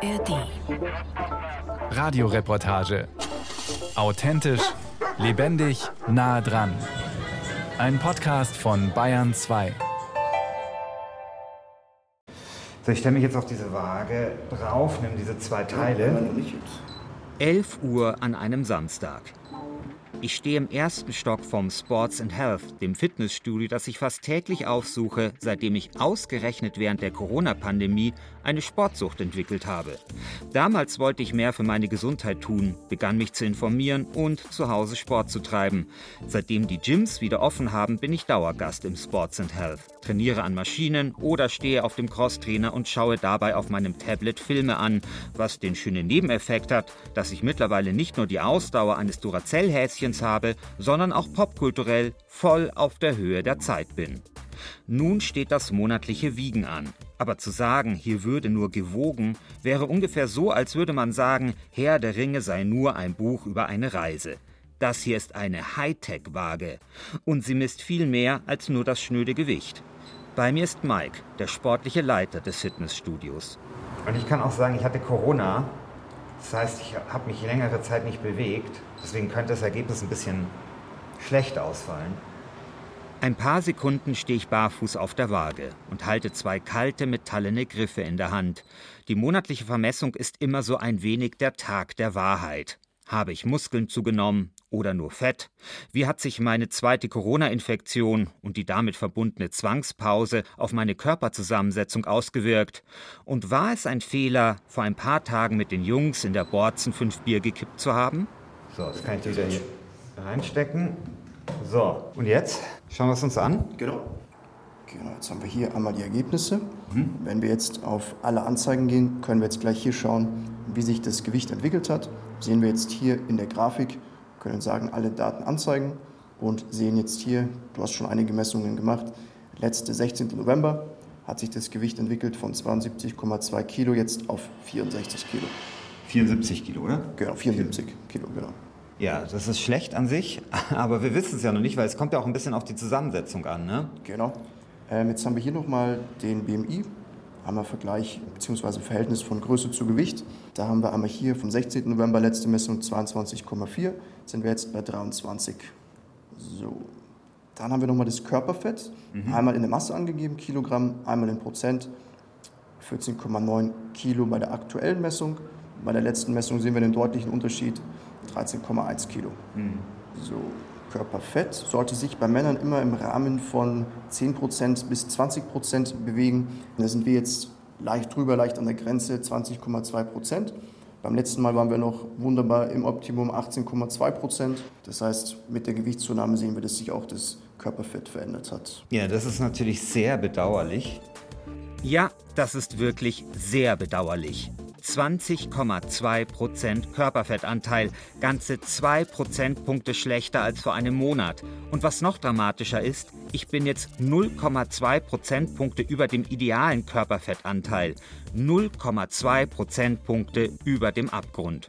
ARD. Radioreportage. Authentisch, lebendig, nah dran. Ein Podcast von Bayern 2. So, ich stelle mich jetzt auf diese Waage drauf, nehme diese zwei Teile. 11 Uhr an einem Samstag. Ich stehe im ersten Stock vom Sports and Health, dem Fitnessstudio, das ich fast täglich aufsuche, seitdem ich ausgerechnet während der Corona-Pandemie eine Sportsucht entwickelt habe. Damals wollte ich mehr für meine Gesundheit tun, begann mich zu informieren und zu Hause Sport zu treiben. Seitdem die Gyms wieder offen haben, bin ich Dauergast im Sports and Health, trainiere an Maschinen oder stehe auf dem Crosstrainer und schaue dabei auf meinem Tablet Filme an, was den schönen Nebeneffekt hat, dass ich mittlerweile nicht nur die Ausdauer eines Duracell-Häschens habe, sondern auch popkulturell voll auf der Höhe der Zeit bin. Nun steht das monatliche Wiegen an. Aber zu sagen, hier würde nur gewogen, wäre ungefähr so, als würde man sagen, Herr der Ringe sei nur ein Buch über eine Reise. Das hier ist eine Hightech-Waage. Und sie misst viel mehr als nur das schnöde Gewicht. Bei mir ist Mike, der sportliche Leiter des Fitnessstudios. Und ich kann auch sagen, ich hatte Corona. Das heißt, ich habe mich längere Zeit nicht bewegt. Deswegen könnte das Ergebnis ein bisschen schlecht ausfallen. Ein paar Sekunden stehe ich barfuß auf der Waage und halte zwei kalte metallene Griffe in der Hand. Die monatliche Vermessung ist immer so ein wenig der Tag der Wahrheit. Habe ich Muskeln zugenommen oder nur Fett? Wie hat sich meine zweite Corona-Infektion und die damit verbundene Zwangspause auf meine Körperzusammensetzung ausgewirkt? Und war es ein Fehler, vor ein paar Tagen mit den Jungs in der Borzen fünf Bier gekippt zu haben? So, das kann ich wieder hier reinstecken. So, und jetzt schauen wir es uns an. Genau. Genau, jetzt haben wir hier einmal die Ergebnisse. Mhm. Wenn wir jetzt auf alle Anzeigen gehen, können wir jetzt gleich hier schauen, wie sich das Gewicht entwickelt hat. Sehen wir jetzt hier in der Grafik, können sagen, alle Daten anzeigen und sehen jetzt hier, du hast schon einige Messungen gemacht, letzte 16. November hat sich das Gewicht entwickelt von 72,2 Kilo jetzt auf 64 Kilo. 74 Kilo, oder? Genau, 74 Kilo, genau. Ja, das ist schlecht an sich, aber wir wissen es ja noch nicht, weil es kommt ja auch ein bisschen auf die Zusammensetzung an, ne? Genau. Ähm, jetzt haben wir hier nochmal den BMI, einmal Vergleich bzw. Verhältnis von Größe zu Gewicht. Da haben wir einmal hier vom 16. November letzte Messung 22,4, sind wir jetzt bei 23. So. Dann haben wir nochmal das Körperfett, mhm. einmal in der Masse angegeben, Kilogramm, einmal in Prozent, 14,9 Kilo bei der aktuellen Messung. Bei der letzten Messung sehen wir den deutlichen Unterschied, 13,1 Kilo. Mhm. So, Körperfett sollte sich bei Männern immer im Rahmen von 10% bis 20% bewegen. Da sind wir jetzt leicht drüber, leicht an der Grenze, 20,2%. Beim letzten Mal waren wir noch wunderbar im Optimum 18,2% Das heißt, mit der Gewichtszunahme sehen wir, dass sich auch das Körperfett verändert hat. Ja, das ist natürlich sehr bedauerlich. Ja, das ist wirklich sehr bedauerlich. 20,2% Körperfettanteil, ganze 2 Prozentpunkte schlechter als vor einem Monat. Und was noch dramatischer ist, ich bin jetzt 0,2 Prozentpunkte über dem idealen Körperfettanteil, 0,2 Prozentpunkte über dem Abgrund.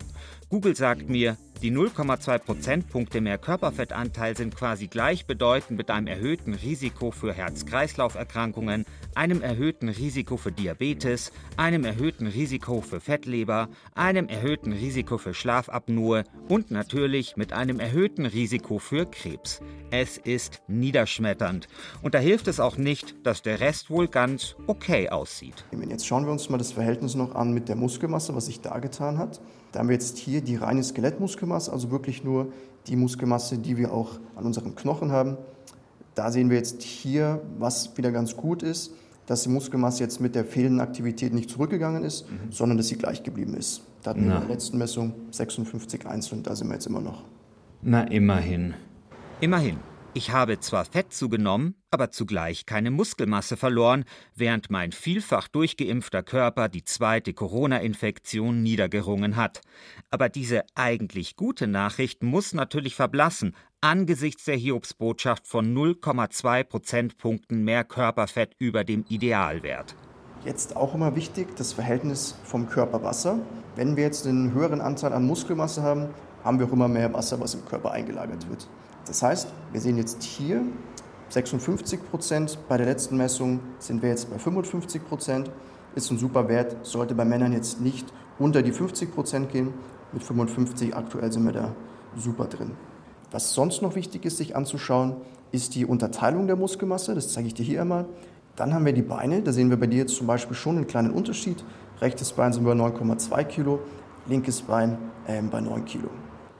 Google sagt mir, die 0,2 Prozentpunkte mehr Körperfettanteil sind quasi gleichbedeutend mit einem erhöhten Risiko für Herz-Kreislauf-Erkrankungen, einem erhöhten Risiko für Diabetes, einem erhöhten Risiko für Fettleber, einem erhöhten Risiko für Schlafapnoe und natürlich mit einem erhöhten Risiko für Krebs. Es ist niederschmetternd. Und da hilft es auch nicht, dass der Rest wohl ganz okay aussieht. Jetzt schauen wir uns mal das Verhältnis noch an mit der Muskelmasse, was sich da getan hat. Da haben wir jetzt hier die reine Skelettmuskelmasse, also wirklich nur die Muskelmasse, die wir auch an unseren Knochen haben. Da sehen wir jetzt hier, was wieder ganz gut ist, dass die Muskelmasse jetzt mit der fehlenden Aktivität nicht zurückgegangen ist, mhm. sondern dass sie gleich geblieben ist. Da hatten wir in der letzten Messung 56,1 und da sind wir jetzt immer noch. Na, immerhin. Immerhin. Ich habe zwar Fett zugenommen, aber zugleich keine Muskelmasse verloren, während mein vielfach durchgeimpfter Körper die zweite Corona-Infektion niedergerungen hat. Aber diese eigentlich gute Nachricht muss natürlich verblassen angesichts der Hiobsbotschaft von 0,2 Prozentpunkten mehr Körperfett über dem Idealwert. Jetzt auch immer wichtig, das Verhältnis vom Körperwasser. Wenn wir jetzt einen höheren Anteil an Muskelmasse haben, haben wir auch immer mehr Wasser, was im Körper eingelagert wird. Das heißt, wir sehen jetzt hier 56 Prozent. Bei der letzten Messung sind wir jetzt bei 55 Prozent. ist ein super Wert, sollte bei Männern jetzt nicht unter die 50 Prozent gehen. Mit 55 aktuell sind wir da super drin. Was sonst noch wichtig ist, sich anzuschauen, ist die Unterteilung der Muskelmasse. Das zeige ich dir hier einmal. Dann haben wir die Beine. Da sehen wir bei dir jetzt zum Beispiel schon einen kleinen Unterschied. Rechtes Bein sind wir 9,2 Kilo, linkes Bein äh, bei 9 Kilo.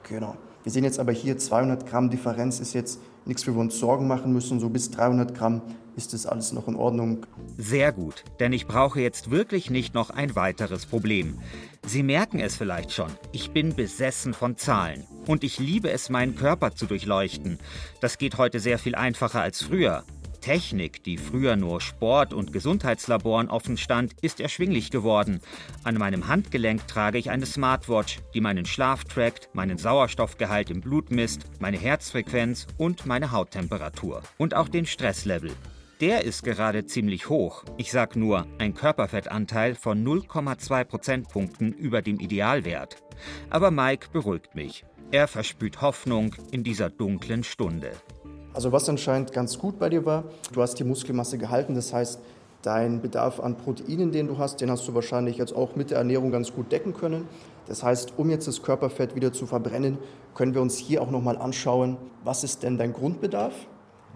Genau. Wir sehen jetzt aber hier 200 Gramm Differenz ist jetzt nichts, wir uns Sorgen machen müssen. So bis 300 Gramm ist das alles noch in Ordnung. Sehr gut, denn ich brauche jetzt wirklich nicht noch ein weiteres Problem. Sie merken es vielleicht schon, ich bin besessen von Zahlen. Und ich liebe es, meinen Körper zu durchleuchten. Das geht heute sehr viel einfacher als früher. Technik, die früher nur Sport- und Gesundheitslaboren offen stand, ist erschwinglich geworden. An meinem Handgelenk trage ich eine Smartwatch, die meinen Schlaf trackt, meinen Sauerstoffgehalt im Blut misst, meine Herzfrequenz und meine Hauttemperatur. Und auch den Stresslevel. Der ist gerade ziemlich hoch. Ich sag nur, ein Körperfettanteil von 0,2 Prozentpunkten über dem Idealwert. Aber Mike beruhigt mich. Er verspürt Hoffnung in dieser dunklen Stunde. Also was anscheinend ganz gut bei dir war, du hast die Muskelmasse gehalten, das heißt, dein Bedarf an Proteinen, den du hast, den hast du wahrscheinlich jetzt auch mit der Ernährung ganz gut decken können. Das heißt, um jetzt das Körperfett wieder zu verbrennen, können wir uns hier auch nochmal anschauen, was ist denn dein Grundbedarf?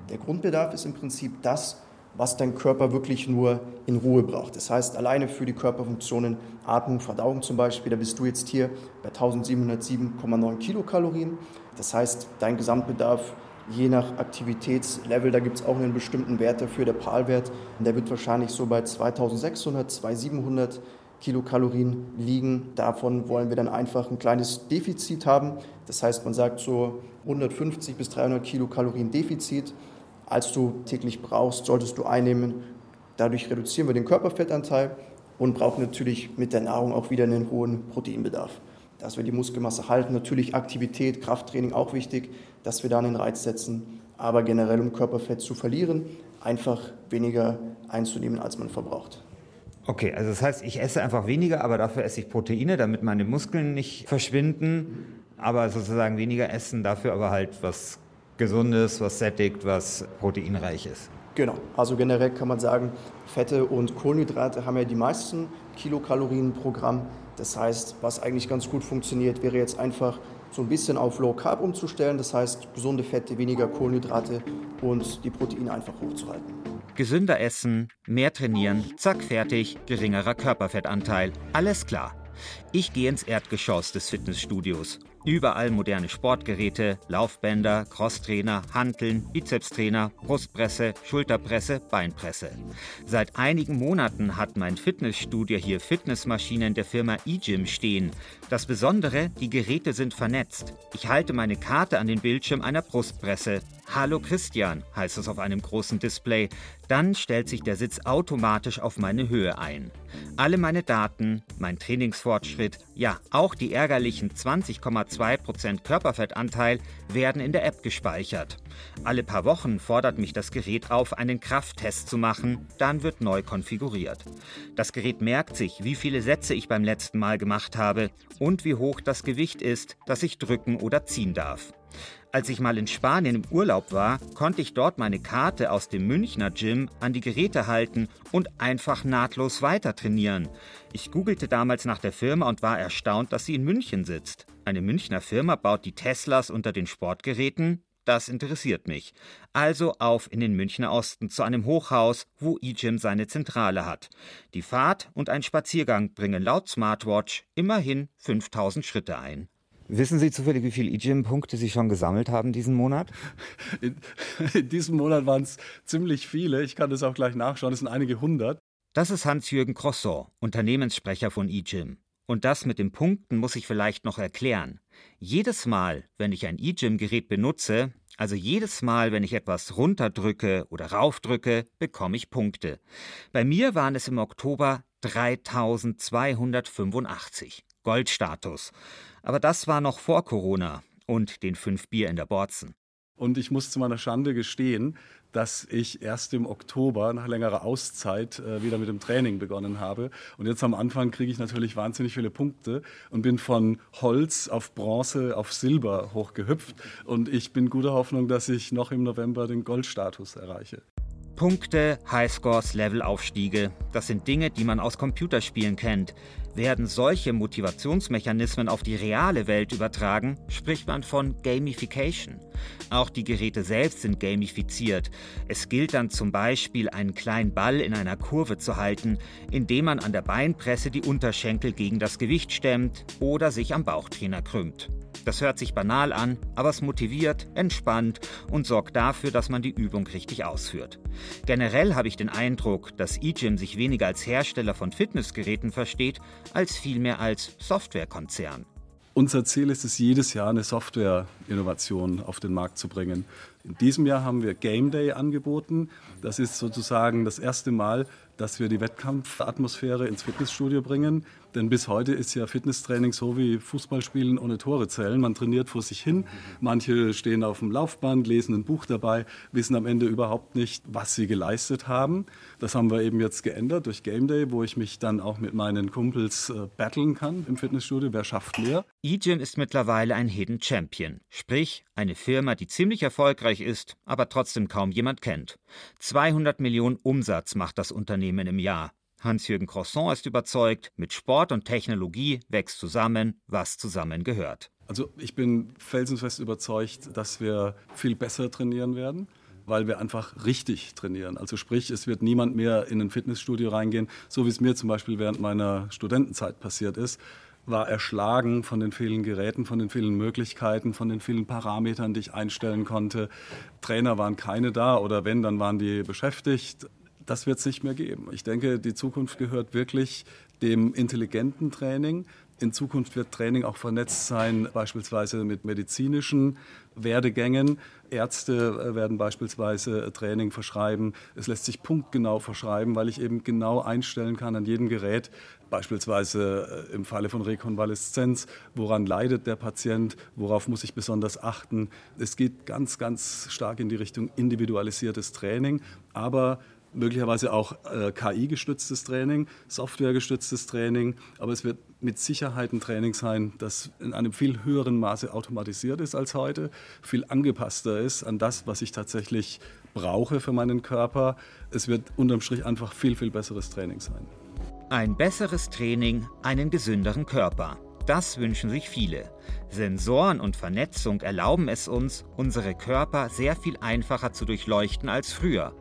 Der Grundbedarf ist im Prinzip das, was dein Körper wirklich nur in Ruhe braucht. Das heißt, alleine für die Körperfunktionen, Atmung, Verdauung zum Beispiel, da bist du jetzt hier bei 1707,9 Kilokalorien. Das heißt, dein Gesamtbedarf je nach Aktivitätslevel, da gibt es auch einen bestimmten Wert dafür, der PAL-Wert, der wird wahrscheinlich so bei 2600, 2700 Kilokalorien liegen. Davon wollen wir dann einfach ein kleines Defizit haben. Das heißt, man sagt so 150 bis 300 Kilokalorien Defizit, als du täglich brauchst, solltest du einnehmen. Dadurch reduzieren wir den Körperfettanteil und brauchen natürlich mit der Nahrung auch wieder einen hohen Proteinbedarf dass wir die Muskelmasse halten. Natürlich Aktivität, Krafttraining auch wichtig, dass wir da einen Reiz setzen. Aber generell, um Körperfett zu verlieren, einfach weniger einzunehmen, als man verbraucht. Okay, also das heißt, ich esse einfach weniger, aber dafür esse ich Proteine, damit meine Muskeln nicht verschwinden. Aber sozusagen weniger essen, dafür aber halt was Gesundes, was sättigt, was proteinreich ist. Genau, also generell kann man sagen, Fette und Kohlenhydrate haben ja die meisten Kilokalorien pro Gramm. Das heißt, was eigentlich ganz gut funktioniert, wäre jetzt einfach so ein bisschen auf Low Carb umzustellen. Das heißt, gesunde Fette, weniger Kohlenhydrate und die Proteine einfach hochzuhalten. Gesünder essen, mehr trainieren, zack, fertig, geringerer Körperfettanteil. Alles klar. Ich gehe ins Erdgeschoss des Fitnessstudios Überall moderne Sportgeräte, Laufbänder, Crosstrainer, Hanteln, Bizepstrainer, Brustpresse, Schulterpresse, Beinpresse. Seit einigen Monaten hat mein Fitnessstudio hier Fitnessmaschinen der Firma eGym stehen. Das Besondere, die Geräte sind vernetzt. Ich halte meine Karte an den Bildschirm einer Brustpresse. Hallo Christian, heißt es auf einem großen Display. Dann stellt sich der Sitz automatisch auf meine Höhe ein. Alle meine Daten, mein Trainingsfortschritt, ja, auch die ärgerlichen 20,2% Körperfettanteil werden in der App gespeichert. Alle paar Wochen fordert mich das Gerät auf, einen Krafttest zu machen, dann wird neu konfiguriert. Das Gerät merkt sich, wie viele Sätze ich beim letzten Mal gemacht habe und wie hoch das Gewicht ist, das ich drücken oder ziehen darf. Als ich mal in Spanien im Urlaub war, konnte ich dort meine Karte aus dem Münchner Gym an die Geräte halten und einfach nahtlos weiter trainieren. Ich googelte damals nach der Firma und war erstaunt, dass sie in München sitzt. Eine Münchner Firma baut die Teslas unter den Sportgeräten? Das interessiert mich. Also auf in den Münchner Osten zu einem Hochhaus, wo eGym seine Zentrale hat. Die Fahrt und ein Spaziergang bringen laut Smartwatch immerhin 5000 Schritte ein. Wissen Sie zufällig, wie viele eGym-Punkte Sie schon gesammelt haben diesen Monat? In, in diesem Monat waren es ziemlich viele. Ich kann das auch gleich nachschauen. Es sind einige hundert. Das ist Hans-Jürgen Crosson, Unternehmenssprecher von eGym. Und das mit den Punkten muss ich vielleicht noch erklären. Jedes Mal, wenn ich ein eGym-Gerät benutze, also jedes Mal, wenn ich etwas runterdrücke oder raufdrücke, bekomme ich Punkte. Bei mir waren es im Oktober 3285. Goldstatus. Aber das war noch vor Corona und den fünf Bier in der Borzen. Und ich muss zu meiner Schande gestehen, dass ich erst im Oktober nach längerer Auszeit äh, wieder mit dem Training begonnen habe. Und jetzt am Anfang kriege ich natürlich wahnsinnig viele Punkte und bin von Holz auf Bronze auf Silber hochgehüpft. Und ich bin guter Hoffnung, dass ich noch im November den Goldstatus erreiche. Punkte, Highscores, Levelaufstiege, das sind Dinge, die man aus Computerspielen kennt. Werden solche Motivationsmechanismen auf die reale Welt übertragen, spricht man von Gamification. Auch die Geräte selbst sind gamifiziert. Es gilt dann zum Beispiel, einen kleinen Ball in einer Kurve zu halten, indem man an der Beinpresse die Unterschenkel gegen das Gewicht stemmt oder sich am Bauchtrainer krümmt. Das hört sich banal an, aber es motiviert, entspannt und sorgt dafür, dass man die Übung richtig ausführt. Generell habe ich den Eindruck, dass eGym sich weniger als Hersteller von Fitnessgeräten versteht, als vielmehr als Softwarekonzern. Unser Ziel ist es, jedes Jahr eine Software-Innovation auf den Markt zu bringen. In diesem Jahr haben wir Game Day angeboten. Das ist sozusagen das erste Mal, dass wir die Wettkampfatmosphäre ins Fitnessstudio bringen. Denn bis heute ist ja Fitnesstraining so wie Fußballspielen ohne Tore zählen. Man trainiert vor sich hin. Manche stehen auf dem Laufband, lesen ein Buch dabei, wissen am Ende überhaupt nicht, was sie geleistet haben. Das haben wir eben jetzt geändert durch Game Day, wo ich mich dann auch mit meinen Kumpels äh, battlen kann im Fitnessstudio. Wer schafft mehr? eGym ist mittlerweile ein Hidden Champion. Sprich, eine Firma, die ziemlich erfolgreich ist, aber trotzdem kaum jemand kennt. 200 Millionen Umsatz macht das Unternehmen im Jahr. Hans-Jürgen Crosson ist überzeugt, mit Sport und Technologie wächst zusammen, was zusammengehört. Also ich bin felsenfest überzeugt, dass wir viel besser trainieren werden weil wir einfach richtig trainieren. Also sprich, es wird niemand mehr in ein Fitnessstudio reingehen, so wie es mir zum Beispiel während meiner Studentenzeit passiert ist, war erschlagen von den vielen Geräten, von den vielen Möglichkeiten, von den vielen Parametern, die ich einstellen konnte. Trainer waren keine da oder wenn, dann waren die beschäftigt das wird es nicht mehr geben. Ich denke, die Zukunft gehört wirklich dem intelligenten Training. In Zukunft wird Training auch vernetzt sein, beispielsweise mit medizinischen Werdegängen. Ärzte äh, werden beispielsweise Training verschreiben. Es lässt sich punktgenau verschreiben, weil ich eben genau einstellen kann an jedem Gerät, beispielsweise äh, im Falle von Rekonvaleszenz, woran leidet der Patient, worauf muss ich besonders achten. Es geht ganz, ganz stark in die Richtung individualisiertes Training, aber möglicherweise auch äh, KI-gestütztes Training, Software-gestütztes Training, aber es wird mit Sicherheit ein Training sein, das in einem viel höheren Maße automatisiert ist als heute, viel angepasster ist an das, was ich tatsächlich brauche für meinen Körper. Es wird unterm Strich einfach viel, viel besseres Training sein. Ein besseres Training, einen gesünderen Körper. Das wünschen sich viele. Sensoren und Vernetzung erlauben es uns, unsere Körper sehr viel einfacher zu durchleuchten als früher.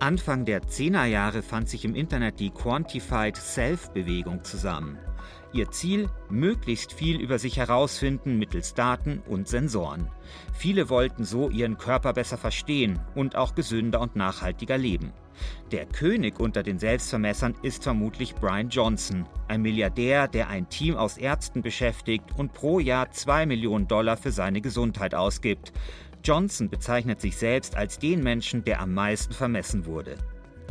Anfang der 10er Jahre fand sich im Internet die Quantified Self-Bewegung zusammen. Ihr Ziel, möglichst viel über sich herausfinden mittels Daten und Sensoren. Viele wollten so ihren Körper besser verstehen und auch gesünder und nachhaltiger leben. Der König unter den Selbstvermessern ist vermutlich Brian Johnson, ein Milliardär, der ein Team aus Ärzten beschäftigt und pro Jahr 2 Millionen Dollar für seine Gesundheit ausgibt. Johnson bezeichnet sich selbst als den Menschen, der am meisten vermessen wurde.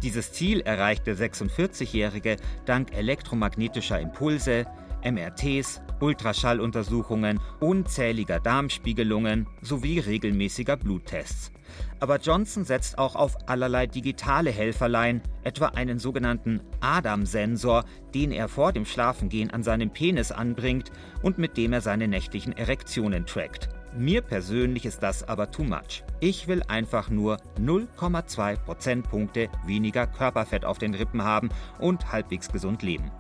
Dieses Ziel erreicht der 46-Jährige dank elektromagnetischer Impulse, MRTs, Ultraschalluntersuchungen, unzähliger Darmspiegelungen sowie regelmäßiger Bluttests. Aber Johnson setzt auch auf allerlei digitale Helferlein, etwa einen sogenannten Adam-Sensor, den er vor dem Schlafengehen an seinem Penis anbringt und mit dem er seine nächtlichen Erektionen trackt. Mir persönlich ist das aber too much. Ich will einfach nur 0,2 Prozentpunkte weniger Körperfett auf den Rippen haben und halbwegs gesund leben.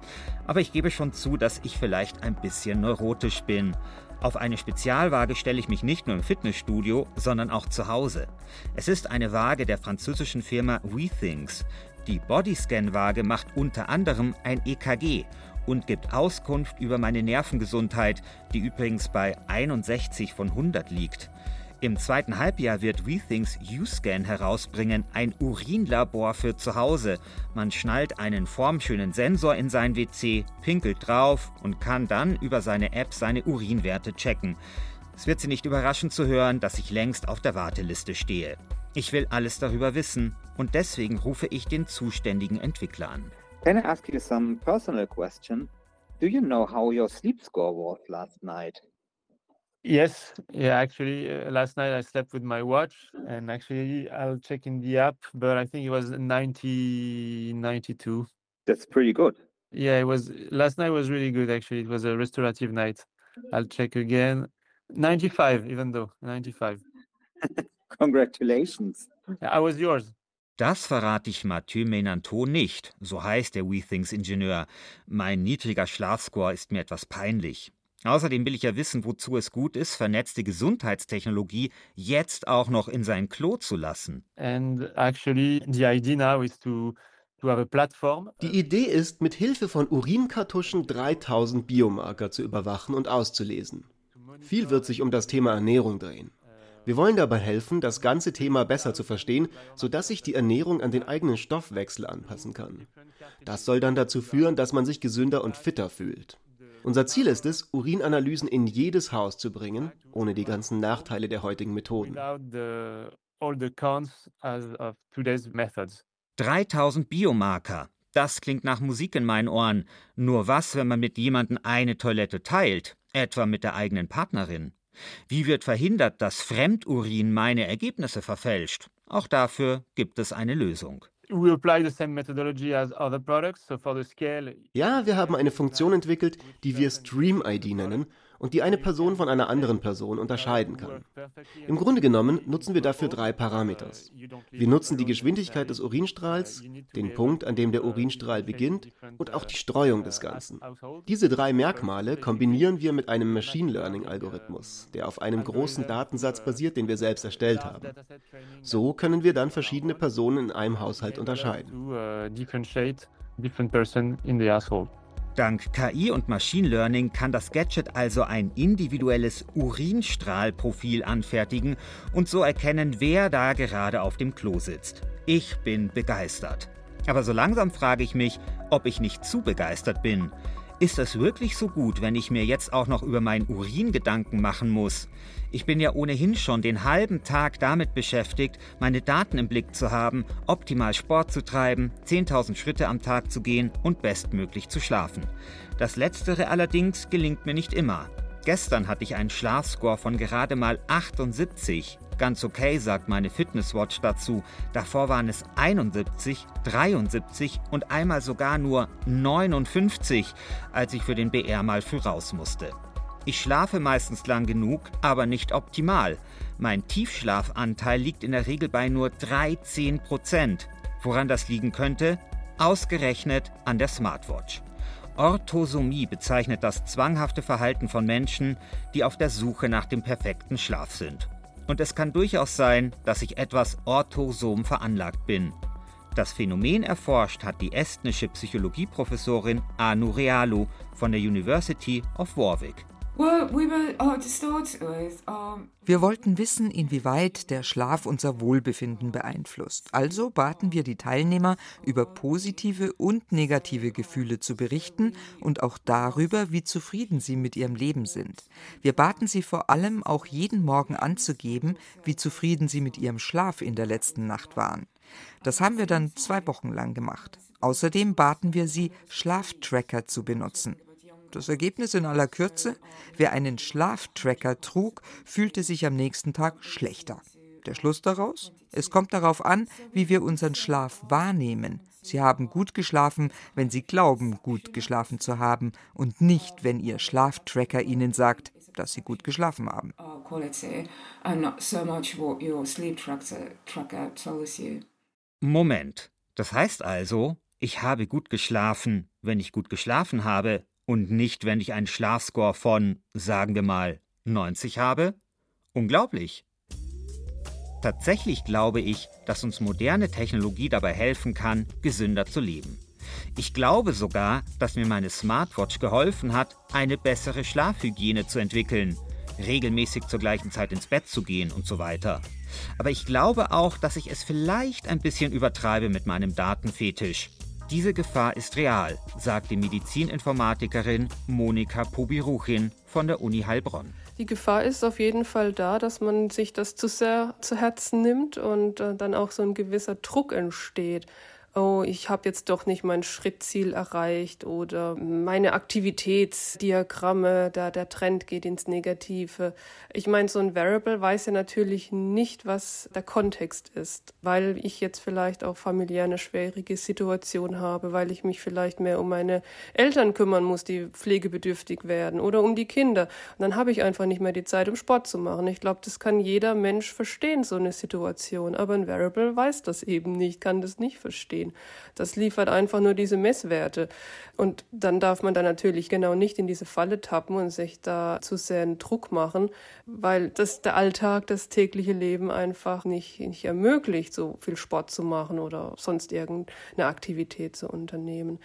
Aber ich gebe schon zu, dass ich vielleicht ein bisschen neurotisch bin. Auf eine Spezialwaage stelle ich mich nicht nur im Fitnessstudio, sondern auch zu Hause. Es ist eine Waage der französischen Firma WeThings. Die Bodyscan-Waage macht unter anderem ein EKG und gibt Auskunft über meine Nervengesundheit, die übrigens bei 61 von 100 liegt. Im zweiten Halbjahr wird WeThings U-Scan herausbringen, ein Urinlabor für zu Hause. Man schnallt einen formschönen Sensor in sein WC, pinkelt drauf und kann dann über seine App seine Urinwerte checken. Es wird Sie nicht überraschen zu hören, dass ich längst auf der Warteliste stehe. Ich will alles darüber wissen und deswegen rufe ich den zuständigen Entwickler an. Can I ask you some personal question? Do you know how your sleep score was last night? Yes, yeah, actually, uh, last night I slept with my watch and actually I'll check in the app, but I think it was 90, 92. That's pretty good. Yeah, it was last night was really good actually. It was a restorative night. I'll check again. 95, even though 95. Congratulations. I was yours? Das verrate ich Mathieu Menantot nicht, so heißt der WeThings-Ingenieur. Mein niedriger Schlafscore ist mir etwas peinlich. Außerdem will ich ja wissen, wozu es gut ist, vernetzte Gesundheitstechnologie jetzt auch noch in sein Klo zu lassen. And actually, the idea now is to die Idee ist, mit Hilfe von Urinkartuschen 3000 Biomarker zu überwachen und auszulesen. Viel wird sich um das Thema Ernährung drehen. Wir wollen dabei helfen, das ganze Thema besser zu verstehen, sodass sich die Ernährung an den eigenen Stoffwechsel anpassen kann. Das soll dann dazu führen, dass man sich gesünder und fitter fühlt. Unser Ziel ist es, Urinanalysen in jedes Haus zu bringen, ohne die ganzen Nachteile der heutigen Methoden. 3000 Biomarker. Das klingt nach Musik in meinen Ohren. Nur was, wenn man mit jemandem eine Toilette teilt, etwa mit der eigenen Partnerin? Wie wird verhindert, dass Fremdurin meine Ergebnisse verfälscht? Auch dafür gibt es eine Lösung. Ja, wir haben eine Funktion entwickelt, die wir Stream ID nennen und die eine Person von einer anderen Person unterscheiden kann. Im Grunde genommen nutzen wir dafür drei Parameter. Wir nutzen die Geschwindigkeit des Urinstrahls, den Punkt, an dem der Urinstrahl beginnt und auch die Streuung des Ganzen. Diese drei Merkmale kombinieren wir mit einem Machine Learning-Algorithmus, der auf einem großen Datensatz basiert, den wir selbst erstellt haben. So können wir dann verschiedene Personen in einem Haushalt unterscheiden. Dank KI und Machine Learning kann das Gadget also ein individuelles Urinstrahlprofil anfertigen und so erkennen, wer da gerade auf dem Klo sitzt. Ich bin begeistert. Aber so langsam frage ich mich, ob ich nicht zu begeistert bin. Ist es wirklich so gut, wenn ich mir jetzt auch noch über meinen Urin Gedanken machen muss? Ich bin ja ohnehin schon den halben Tag damit beschäftigt, meine Daten im Blick zu haben, optimal Sport zu treiben, 10.000 Schritte am Tag zu gehen und bestmöglich zu schlafen. Das Letztere allerdings gelingt mir nicht immer. Gestern hatte ich einen Schlafscore von gerade mal 78. Ganz okay, sagt meine Fitnesswatch dazu. Davor waren es 71, 73 und einmal sogar nur 59, als ich für den BR mal früh raus musste. Ich schlafe meistens lang genug, aber nicht optimal. Mein Tiefschlafanteil liegt in der Regel bei nur 13 Prozent. Woran das liegen könnte? Ausgerechnet an der Smartwatch. Orthosomie bezeichnet das zwanghafte Verhalten von Menschen, die auf der Suche nach dem perfekten Schlaf sind. Und es kann durchaus sein, dass ich etwas orthosom veranlagt bin. Das Phänomen erforscht hat die estnische Psychologieprofessorin Anu Realu von der University of Warwick. Wir wollten wissen, inwieweit der Schlaf unser Wohlbefinden beeinflusst. Also baten wir die Teilnehmer, über positive und negative Gefühle zu berichten und auch darüber, wie zufrieden sie mit ihrem Leben sind. Wir baten sie vor allem auch jeden Morgen anzugeben, wie zufrieden sie mit ihrem Schlaf in der letzten Nacht waren. Das haben wir dann zwei Wochen lang gemacht. Außerdem baten wir sie, Schlaftracker zu benutzen. Das Ergebnis in aller Kürze, wer einen Schlaftracker trug, fühlte sich am nächsten Tag schlechter. Der Schluss daraus? Es kommt darauf an, wie wir unseren Schlaf wahrnehmen. Sie haben gut geschlafen, wenn Sie glauben, gut geschlafen zu haben und nicht, wenn Ihr Schlaftracker Ihnen sagt, dass Sie gut geschlafen haben. Moment. Das heißt also, ich habe gut geschlafen, wenn ich gut geschlafen habe, und nicht, wenn ich einen Schlafscore von, sagen wir mal, 90 habe? Unglaublich. Tatsächlich glaube ich, dass uns moderne Technologie dabei helfen kann, gesünder zu leben. Ich glaube sogar, dass mir meine Smartwatch geholfen hat, eine bessere Schlafhygiene zu entwickeln, regelmäßig zur gleichen Zeit ins Bett zu gehen und so weiter. Aber ich glaube auch, dass ich es vielleicht ein bisschen übertreibe mit meinem Datenfetisch. Diese Gefahr ist real, sagt die Medizininformatikerin Monika Pobiruchin von der Uni Heilbronn. Die Gefahr ist auf jeden Fall da, dass man sich das zu sehr zu Herzen nimmt und äh, dann auch so ein gewisser Druck entsteht. Oh, ich habe jetzt doch nicht mein Schrittziel erreicht oder meine Aktivitätsdiagramme, da der Trend geht ins Negative. Ich meine, so ein Variable weiß ja natürlich nicht, was der Kontext ist, weil ich jetzt vielleicht auch familiär eine schwierige Situation habe, weil ich mich vielleicht mehr um meine Eltern kümmern muss, die pflegebedürftig werden oder um die Kinder. Und dann habe ich einfach nicht mehr die Zeit, um Sport zu machen. Ich glaube, das kann jeder Mensch verstehen, so eine Situation. Aber ein Variable weiß das eben nicht, kann das nicht verstehen sehen. Das liefert einfach nur diese Messwerte. Und dann darf man da natürlich genau nicht in diese Falle tappen und sich da zu sehr einen Druck machen, weil das der Alltag, das tägliche Leben einfach nicht, nicht ermöglicht, so viel Sport zu machen oder sonst irgendeine Aktivität zu unternehmen.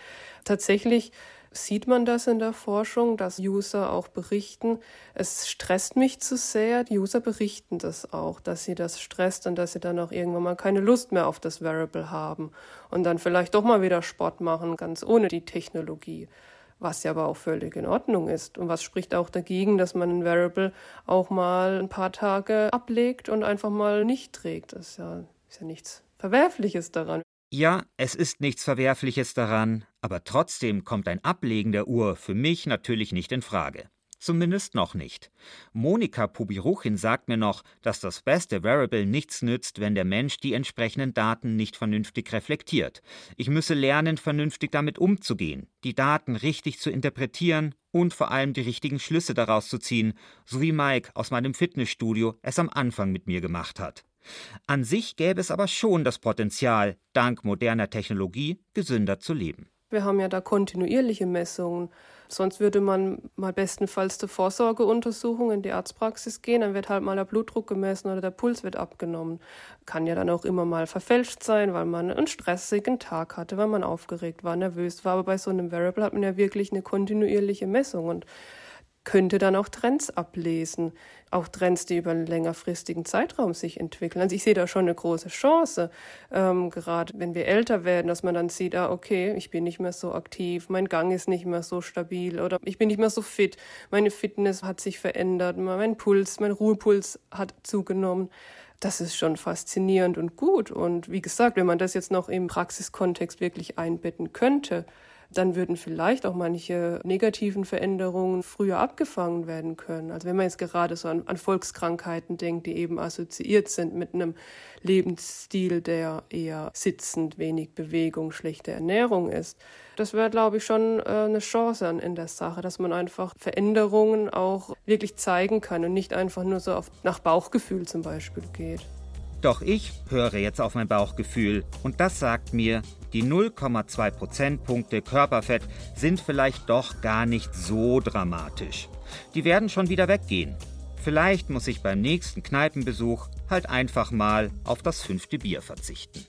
Tatsächlich sieht man das in der Forschung, dass User auch berichten, es stresst mich zu sehr. Die User berichten das auch, dass sie das stresst und dass sie dann auch irgendwann mal keine Lust mehr auf das Variable haben und dann vielleicht doch mal wieder Sport machen, ganz ohne die Technologie. Was ja aber auch völlig in Ordnung ist. Und was spricht auch dagegen, dass man ein Variable auch mal ein paar Tage ablegt und einfach mal nicht trägt? Das ist ja, ist ja nichts Verwerfliches daran. Ja, es ist nichts Verwerfliches daran, aber trotzdem kommt ein Ablegen der Uhr für mich natürlich nicht in Frage. Zumindest noch nicht. Monika Pubiruchin sagt mir noch, dass das beste Variable nichts nützt, wenn der Mensch die entsprechenden Daten nicht vernünftig reflektiert. Ich müsse lernen, vernünftig damit umzugehen, die Daten richtig zu interpretieren und vor allem die richtigen Schlüsse daraus zu ziehen, so wie Mike aus meinem Fitnessstudio es am Anfang mit mir gemacht hat. An sich gäbe es aber schon das Potenzial, dank moderner Technologie gesünder zu leben. Wir haben ja da kontinuierliche Messungen. Sonst würde man mal bestenfalls zur Vorsorgeuntersuchung in die Arztpraxis gehen, dann wird halt mal der Blutdruck gemessen oder der Puls wird abgenommen. Kann ja dann auch immer mal verfälscht sein, weil man einen stressigen Tag hatte, weil man aufgeregt war, nervös war. Aber bei so einem Variable hat man ja wirklich eine kontinuierliche Messung und könnte dann auch Trends ablesen, auch Trends, die über einen längerfristigen Zeitraum sich entwickeln. Also ich sehe da schon eine große Chance, ähm, gerade wenn wir älter werden, dass man dann sieht, ah, okay, ich bin nicht mehr so aktiv, mein Gang ist nicht mehr so stabil oder ich bin nicht mehr so fit, meine Fitness hat sich verändert, mein Puls, mein Ruhepuls hat zugenommen. Das ist schon faszinierend und gut. Und wie gesagt, wenn man das jetzt noch im Praxiskontext wirklich einbetten könnte, dann würden vielleicht auch manche negativen Veränderungen früher abgefangen werden können. Also wenn man jetzt gerade so an, an Volkskrankheiten denkt, die eben assoziiert sind mit einem Lebensstil, der eher sitzend, wenig Bewegung, schlechte Ernährung ist. Das wäre, glaube ich, schon äh, eine Chance in der Sache, dass man einfach Veränderungen auch wirklich zeigen kann und nicht einfach nur so auf, nach Bauchgefühl zum Beispiel geht. Doch ich höre jetzt auf mein Bauchgefühl und das sagt mir, die 0,2 Prozentpunkte Körperfett sind vielleicht doch gar nicht so dramatisch. Die werden schon wieder weggehen. Vielleicht muss ich beim nächsten Kneipenbesuch halt einfach mal auf das fünfte Bier verzichten.